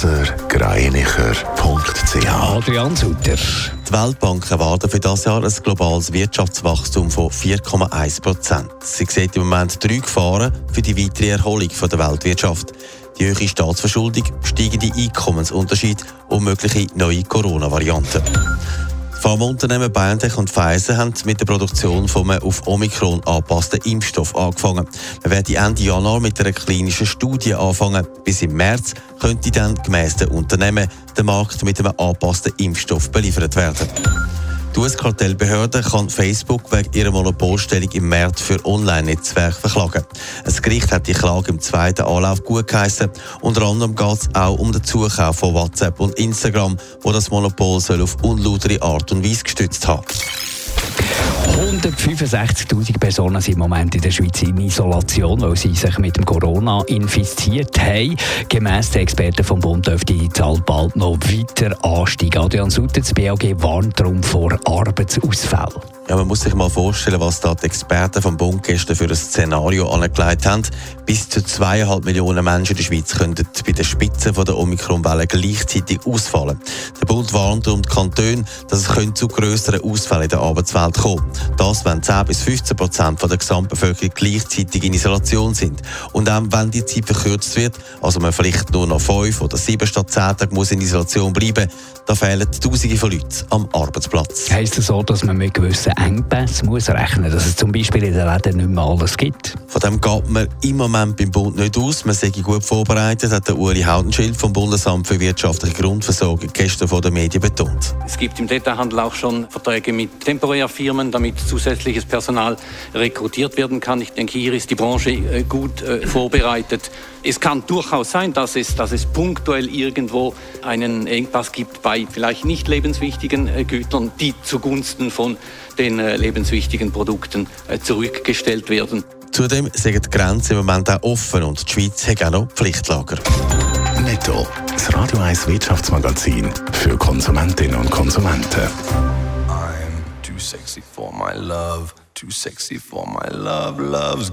blasergreinicher.ch Adrian Sutter. Die Weltbank erwartet für das Jahr ein globales Wirtschaftswachstum von 4,1 Prozent. Sie sieht im Moment drei Gefahren für die weitere Erholung der Weltwirtschaft. Die hohe Staatsverschuldung, steigende Einkommensunterschiede und mögliche neue Corona-Varianten. Pharmaunternehmen BioNTech und Pfizer haben mit der Produktion von einem auf Omikron angepassten Impfstoff angefangen. Man wird Ende Januar mit einer klinischen Studie anfangen. Bis im März könnte dann gemäss den Unternehmen der Markt mit einem angepassten Impfstoff beliefert werden. Die US-Kartellbehörde kann Facebook wegen ihrer Monopolstellung im März für Online-Netzwerke verklagen. Das Gericht hat die Klage im zweiten Anlauf gut geheissen. Unter anderem geht es auch um den Zukauf von WhatsApp und Instagram, wo das Monopol soll auf unlautere Art und Weise gestützt haben. 165.000 Personen sind im Moment in der Schweiz in Isolation, weil sie sich mit dem Corona infiziert haben. Gemäss den Experten vom Bund dürfte die Zahl bald noch weiter ansteigen. Adrian Sutter, das BAG warnt darum vor Arbeitsausfällen. Ja, man muss sich mal vorstellen, was da die Experten vom Bund gestern für ein Szenario angelegt haben. Bis zu zweieinhalb Millionen Menschen in der Schweiz könnten bei der Spitze der Omikron-Welle gleichzeitig ausfallen. Der Bund warnt darum die Kantone, dass es zu grösseren Ausfällen in der Arbeitswelt kommen Das, wenn 10 bis 15 Prozent der Gesamtbevölkerung gleichzeitig in Isolation sind. Und auch wenn die Zeit verkürzt wird, also man vielleicht nur noch fünf oder sieben statt zehn Tage muss in Isolation bleiben, da fehlen Tausende von Leuten am Arbeitsplatz. Heißt das so, dass man mit gewissen Engpässen muss rechnen, dass es zum Beispiel in den Läden nicht mehr alles gibt? Von dem geht man im Moment beim Bund nicht aus. Man sei gut vorbereitet, hat der Uli Haudenschild vom Bundesamt für wirtschaftliche Grundversorgung gestern vor den Medien betont. Es gibt im Detailhandel auch schon Verträge mit Temporärfirmen, damit zusätzliches Personal rekrutiert werden kann. Ich denke, hier ist die Branche äh, gut äh, vorbereitet. Es kann durchaus sein, dass es, dass es punktuell irgendwo einen Engpass gibt bei vielleicht nicht lebenswichtigen äh, Gütern, die zugunsten von den äh, lebenswichtigen Produkten äh, zurückgestellt werden. Zudem sind die Grenzen im Moment auch offen und die Schweiz hat auch noch Pflichtlager. Netto, das Radio 1 Wirtschaftsmagazin für Konsumentinnen und Konsumenten. I'm too sexy for my love, too sexy for my love, loves.